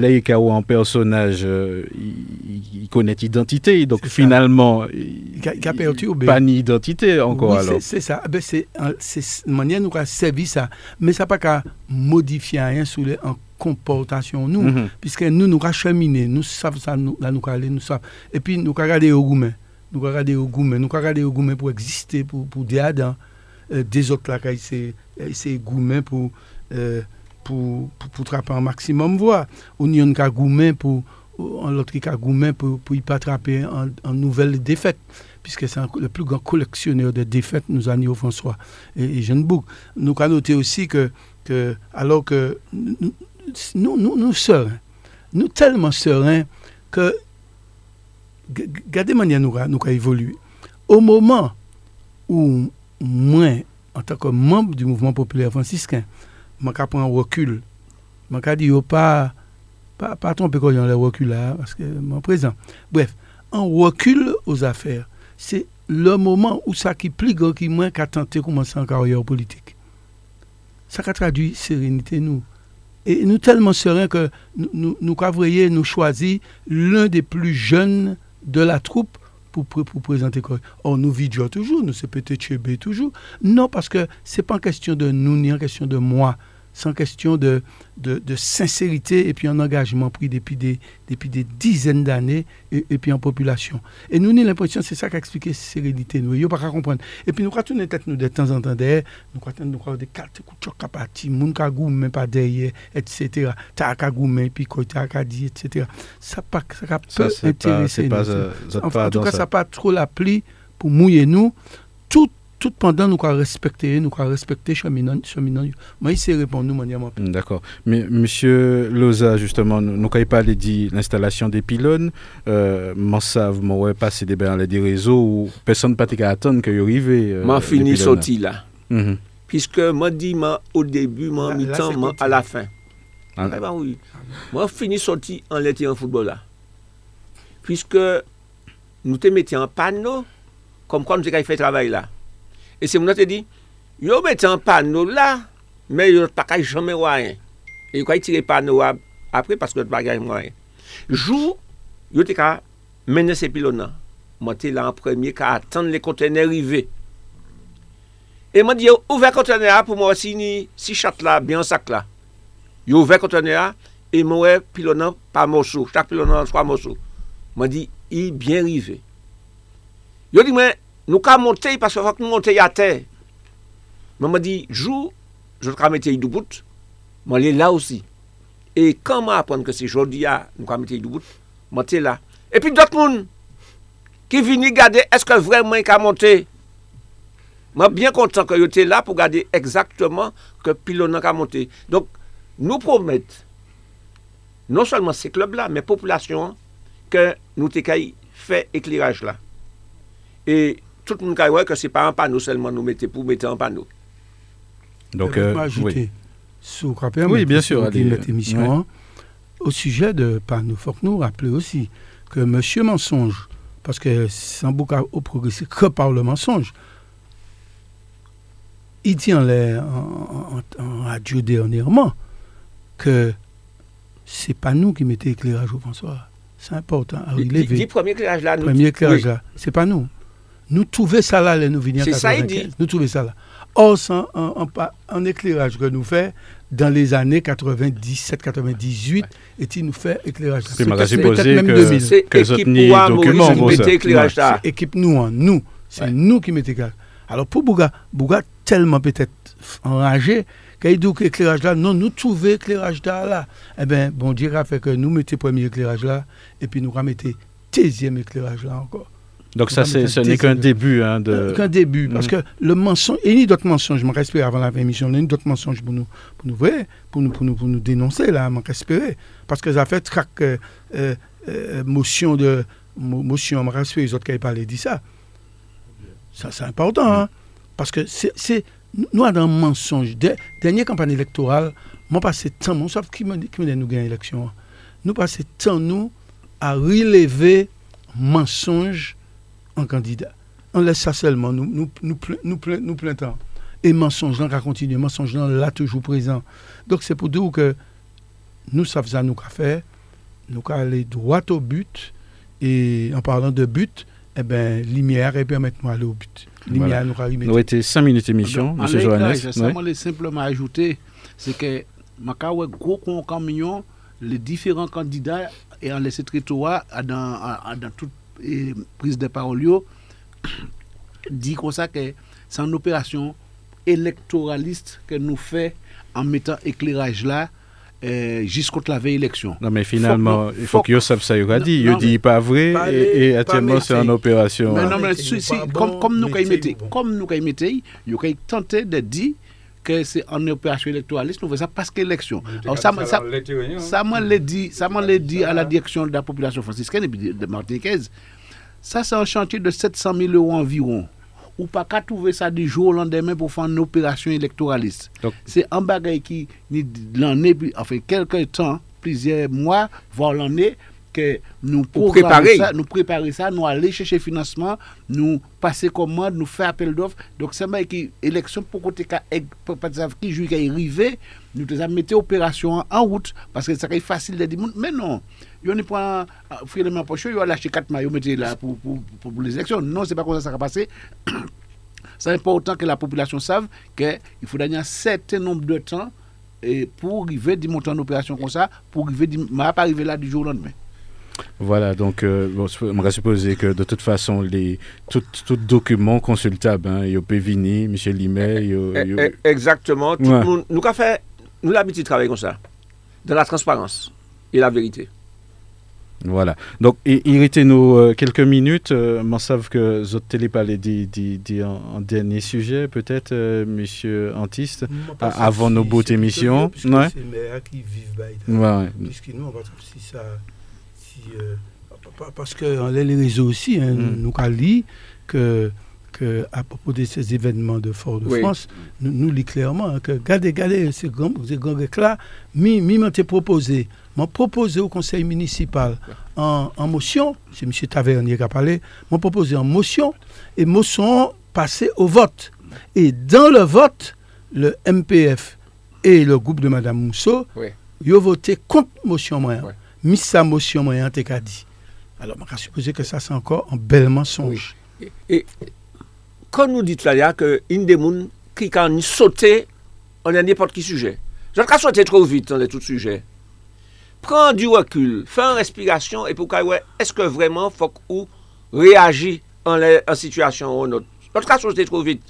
en personnage, euh, il, il connaît identité, donc ça. finalement, il Qui a- a pas ni identité encore Oui, alors. c'est- ça. Eh ben, c'est un- c'est une manière nous avons servi ça. Mais ça n'a pas qu'à modifier rien sur les comportation nous. Mhm. Puisque nous, nous racheminer, nous savons ça, nous, là, nous aller, nous savons. Et puis, nous regarder au gourmet. Nous regarder au gourmet. Nous regarder au gourmet pour exister, pour, pour des. Euh, des autres là, c'est c'est gourmet pour, euh, pour, pour, pour trapper un maximum voix. Ou n'y a gourmet pour, a gourmet pour, pour y pas attraper en, en nouvelle défaite. Puisque c'est le plus grand collectionneur de défaites, nous a François et, et Jeanne Bouc. Nous avons noté aussi que, que alors que nous, nous, nous, nous sereins, nous tellement sereins que, g- g- regardez la manière nous nous avons évolué. Au moment où moi, en tant que membre du mouvement populaire franciscain, je prends un recul, je dis yo pas, pas, pas tromper quand le recul là, parce que mon présent. Bref, un recul aux affaires, c'est le moment où ça qui plus grand qui moins qu'à tenter de commencer en carrière politique. Ça qui traduit sérénité nous. Et nous tellement sereins que nous, nous, nous nous choisir l'un des plus jeunes de la troupe pour, pour, présenter quoi. Or, nous vidéos toujours, nous c'est peut-être toujours. Non, parce que c'est pas en question de nous, ni en question de moi. En question de, de, de sincérité et puis un engagement pris depuis des, depuis des dizaines d'années et, et puis en population. Et nous, nous l'impression, c'est ça qui a expliqué sérénité. Nous, il pas qu'à comprendre. Et puis nous, quand tourner tête nous de temps en temps derrière, nous, quand nous, quand des cartes, coups de choc à partir, ka goumé pas derrière, etc. T'as qu'à goumé, puis quoi, t'as qu'à dire, etc. Ça pas, ça pas, intéresser. pas, nous. euh, En, pas en tout cas, ça. ça n'a pas trop l'appli pour mouiller nous. Tout, tout pendant nous qu'à respecter, nous qu'à respecter cheminant, cheminant. Moi, il c'est répondre nous manièrement. Mm, d'accord. Mais Monsieur Loza, justement, nous qu'avons parlé dit l'installation des pylônes. Euh, M'en savent, moi, passé des bains des réseaux où personne pas qu'à attendre que y arrive. Euh, m'en fini sorti là. Mm -hmm. Puisque m'en dit moi, au début, m'en mi-temps, m'en à la fin. Ah, eh ben, oui. M'en fini sorti en l'été en football là. Puisque nous te mettions en panneau, comme quoi nous avons fait travail là. E se moun an te di, yo metan panou la, men yo takay jome wayen. E yo kwa yi tire panou wap apre paske yo takay wayen. Jou, yo te ka mene se pilonan. Mwen te la an premye ka atan le kontene rive. E mwen di yo ouve kontene a pou mwen si ni si chat la, bi an sak la. Yo ouve kontene a, e mwen wè pilonan pa monsou. Chak pilonan an 3 monsou. Mwen di, yi bien rive. Yo di mwen, Nou ka monte yi, paske fak nou monte yi a te. Man man di, jou, jout ka mette yi dupout, man li la osi. E kanman apon ke se jodi ya, nou ka mette yi dupout, man te la. E pi dot moun, ki vini gade, eske vreman yi ka monte. Man bien kontan ke yo te la pou gade exactement ke pilon nan ka monte. Donk, nou promet, non solman se klub la, men populasyon, ke nou te kay fè ekleraj la. E, tout le monde a que ce n'est pas un panneau seulement nous mettons pour mettre un panneau. Donc, euh, oui. ajouter, sous rappel, Oui, bien sûr, allez, notre émission, ouais. hein, au sujet de panneaux, il faut que nous rappeler aussi que Monsieur Mensonge, parce que sans beaucoup au progressé que par le mensonge, il dit en, l'air- en, en- en radio dernièrement que c'est pas nous qui mettons éclairage au François. C'est important à Le premier éclairage là, nous Premier éclairage oui. là, c'est pas nous. Nous trouvons ça là, les nous venir C'est ça, il dit. Nous trouvons ça là. Or, c'est un, un- un pa- un éclairage que nous fait dans les années 97-98, et il nous fait éclairage m'a Peut-être- même que- 2000. C'est que les autres équipe Maurice qui éclairage là. C'est équipe nous en nous. C'est Ouais. nous qui mettons éclairage. Alors pour Bouga, Bouga tellement peut-être enragé qu'il dit que l'éclairage là, non, nous trouvons éclairage là, là. Eh bien, bon Dieu a fait que nous mettons premier éclairage là, et puis nous mettons deuxième éclirage là encore. Donc, ça, ce n'est qu'un début. Hein, de... Qu'un début. Parce Mhm. que le mensonge, et il y a d'autres mensonges, je m'en respecte avant la l'émission, il y a d'autres mensonges pour nous, pour nous, vrai, pour nous, pour nous, pour nous dénoncer, là, m'en espérer. Parce que ça fait trac, euh, euh, euh, motion de, mo- motion, m'en respecte, les autres qui avaient parlé, dit ça. Ça, c'est important, hein. Parce que c'est, c'est, nous, avons un mensonge. De- dernière campagne électorale, moi, passé temps, moi, sauf qui me dit, qui me nous gagner l'élection. hein. Nous passé temps, nous, à relever mensonge en candidat. on laisse ça seulement, nous, nous, nous, nous, nous plein temps. Et mensonge là qui continue, mensonge là, là toujours présent. Donc c'est pour dire que nous, ça faisait nous qu'à faire, nous qu'à aller droit au but. Et en parlant de but, eh ben, lumière et permettre-nous d'aller au but. Lumière Voilà. nous arrive. Nous été 5 minutes d'émission, M. Johannes. Ça, moi, les simplement ajouter, c'est que Maka ouais, gros camion, les différents candidats et en laissé territoire à dans, à- à- dans toute eh, prise de parole, yo, dit comme ça que c'est une opération électoraliste que nous fait en mettant éclairage là euh, jusqu'à la veille élection. Non, mais finalement, Faut que- il faut que aura Non, dit. Il non, dit pas vrai pas et, et actuellement c'est en mettez. opération. Mais non, mais mettez, si, si, pas comme, bon, comme nous mettez, bon. comme nous mettez, avons tenté de dire que c'est en opération électoraliste, nous faisons ça parce. Alors ça, ça, ça m'a l'a dit, ça dit à la direction de la population franciscaine et puis de, Martiniquaise. Ça, c'est un chantier de 700 000 euros environ. Ou pas qu'à trouver ça du jour au lendemain pour faire une opération électoraliste. C'est un bagage qui, l'année, enfin, quelques temps, plusieurs mois, voire l'année, que nous préparer. ça, nous préparer ça, nous aller chercher financement, nous passer commande, nous faire appel d'offres. Donc, c'est un qui élection pour côté exemple, qui juge qui arrivé, nous devons mettre opération en route parce que ça serait facile de dire mais non, il ne prend finalement pour il a lâché quatre maillots mettez là pour, pour, pour, pour les élections. Non, c'est pas comme ça que ça va passer. C'est important que la population sache qu'il faut donner un certain nombre de temps et pour arriver à monter en opération comme ça, pour arriver, d'y- mais pas arriver là du jour au lendemain. Voilà, donc euh, bon, on va supposer que de toute façon, les, tout, tout document consultable, hein, il y a Pévini, M. Limet, il y a- il y a- Exactement. Tout Ouais. le monde, nous avons fait, nous l'habitude de travailler comme ça, dans la transparence et la vérité. Voilà. Donc, irritez-nous euh, quelques minutes. Euh, m'en savent que Zot Télé parlait dit, dit, dit en, en dernier sujet, peut-être, euh, monsieur Antiste. Avant nos si- beaux émissions, ouais. C'est les maires qui vivent bail. Ouais, ouais. Puisque nous, on va trouver si ça. Si, euh, pa- pa- parce que les réseaux aussi, hein, Mm. nous avons dit que, que à propos de ces événements de Fort-de-France, nous, nous clairement hein, que, regardez, regardez, ces grands, ces grands là mi, mi été proposé, m'a proposé au conseil municipal en, en motion, c'est M. Tavernier qui a parlé, m'a proposé en motion, et motion passée au vote. Et dans le vote, le MPF et le groupe de Mme Mousseau, Oui. ils ont voté contre motion moyen. Ouais. Mis sa motion moyen. Alors, on va supposer que ça, c'est encore un bel mensonge. Et, et comme nous dit tout à l'heure, que une des gens qui quand sauter en n'importe qui sujet. Je ne sauter trop vite dans les tout sujets. Prends du recul, fais une respiration et pour est-ce que vraiment faut qu'on réagit en, en situation ou en autre? Je ne sauter trop vite.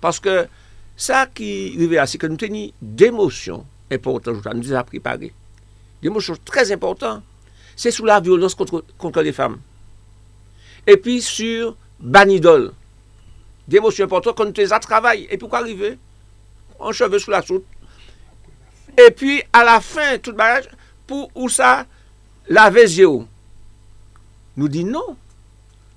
Parce que ça qui arrive là, c'est que nous tenons des émotions importantes, nous avons préparé. Des émotions très importantes. C'est sur la violence contre, contre les femmes. Et puis sur Banidol. Des émotions importantes quand tu les as travaillé. Et puis quoi arriver? En cheveux sous la soute. Et puis à la fin, tout bagage, pour où ça? Laver. Nous dit non.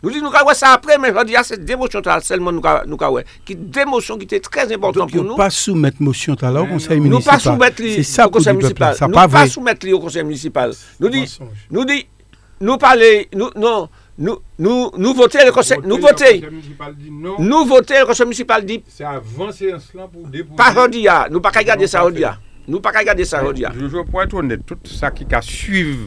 Nous dit nous avons ça après, mais je dis ah, c'est démotion seulement nous nous ouais. Qui démotion qui était très important Donc, pour il nous. ne pas soumettre motion à au conseil non. Nous municipal. pas soumettre au conseil municipal. Nous pas soumettre li au conseil municipal. Nous dit nous dit nous parler nous non nous nous nous voter le conseil nous voter nous voter le conseil municipal dit C'est avancé en cela pour dépouiller. pas ah. nous pas qu'à garder ça ah. nous pas qu'à garder ça. Je, je pour être honnête, tout ça qui a suivi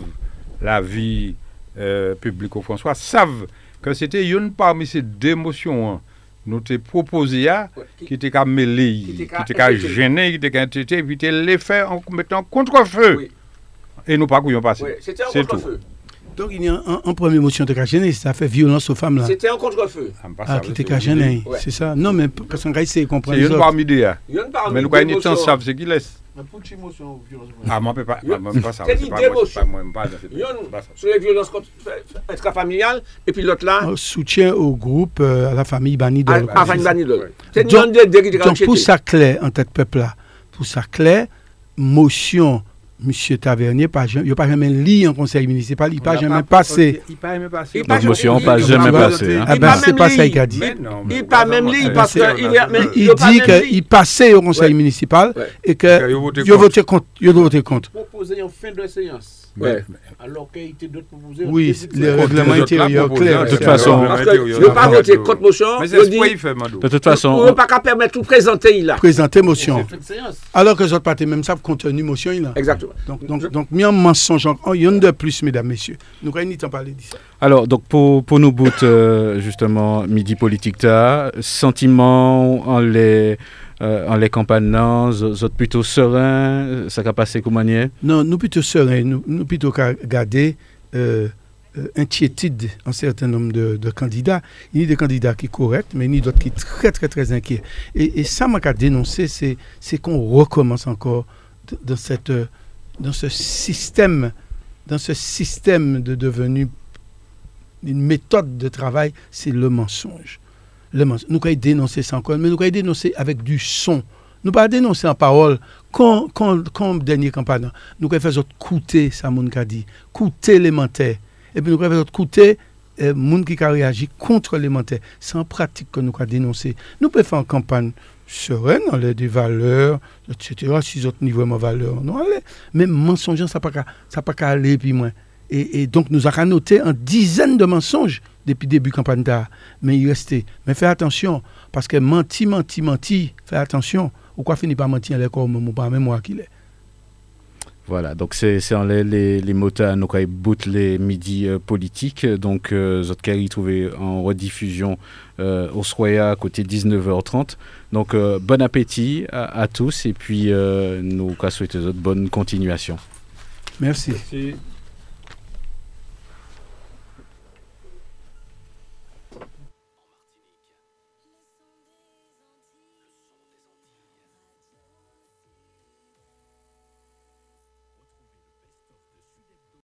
la vie euh, publique au François savent ke se te yon parmi se demosyon an, nou te propose ya, ki te ka mele, ki te ka jene, ki te ka entete, ki te le fe en metan kontre fe, e nou pa kou yon pase. Se tou. Donc, il y a un, un premier motion de gêner, ça fait violence aux femmes là. C'était un contre-feu. Ah, pas Ah, qui c'est était une gêner, idée. Ouais. c'est ça. Non, mais parce qu'on va essayer de comprendre C'est une parmi des. hein. Il y a une parmi Mais nous, des quand ils émotions. savent ce qu'ils laissent. Mais pour une motion, violence, Ah, moi, je je peux pas ça. c'est C'est une démotion. sur les violences contre- intrafamiliales et puis l'autre là Un soutien au groupe, euh, à la famille Banidol. à- quoi, à c'est Van ça. Banidol. C'est une Donc- pour ça clair en tête peuple là, pour ça clair, motion, Monsieur Tavernier, il n'a pas jamais lu en conseil municipal, il n'a pas jamais passé. Il pas jamais passé. Donc, monsieur, on il- jamais passé. hein. Ah Il ben, pas c'est même pas ça qu'il a dit. Il pas même lu parce que il dit qu'il passait au conseil municipal et Que il a voté contre. Il a voté contre. proposer en fin de séance Ouais. Alors qu'il y a d'autres proposés. Oui, Les autres là intérieur proposent, clair. hein, De toute façon- ne pas Il y a voter de- contre motion, Mais c'est ce qu'il fait, Mado. De toute on façon, ne pas qu'à permettre tout présenter là. Présenter motion. Alors que les autres partis même savent contenu motion il a. Exactement. Donc, donc, donc, mis en mensonge, en- il y en a de plus, mesdames, messieurs. Nous, il parler de ça. Alors, donc pour, pour nous bout, euh, justement, Midi Politique sentiment en les, euh, en les campagnes, non, êtes plutôt serein, ça va passer comment Non, nous plutôt sereins, nous, nous plutôt garder euh, euh, inquiétude un certain nombre de, candidats. Il y a des candidats qui sont corrects, mais il y a d'autres qui sont très, très, très inquiets. Et, et ça, m'a qu'à dénoncer, c'est, qu'on recommence encore dans, cette, euh, dans ce système, dans ce système de devenu une méthode de travail, c'est le mensonge. Nous, quand dénoncer ça encore, mais nous, quand dénoncer avec du son. Nous pas dénoncer en parole. Quand, quand, quand dernier campagne, nous quand faisons coûter ça, moun ka dit, coûter élémentaire. Et puis nous quand faisons coûter euh, moun qui a réagi contre l'élémentaire. C'est en pratique que nous avons dénoncé. Nous pouvons faire une campagne sereine, on a des valeurs, etc. Si autres niveau ma valeur, non allez. Mais mensonge, ça qu'à- ça pas aller puis moins. Et, et donc nous avons noté une dizaine de mensonges depuis le début de la campagne. Mais il restait. Mais fais attention, parce que menti, menti, menti, fais attention. Ou quoi finit par mentir à l'école, ou pas même moi qu'il est? Voilà, donc c'est c'est en les, les, les mots à nous bout les midis euh, politiques. Donc, euh, avez trouvé en rediffusion euh, au Soya à côté 19h30. Donc, euh, bon appétit à, à tous et puis euh, nous souhaitons bonne continuation. Merci.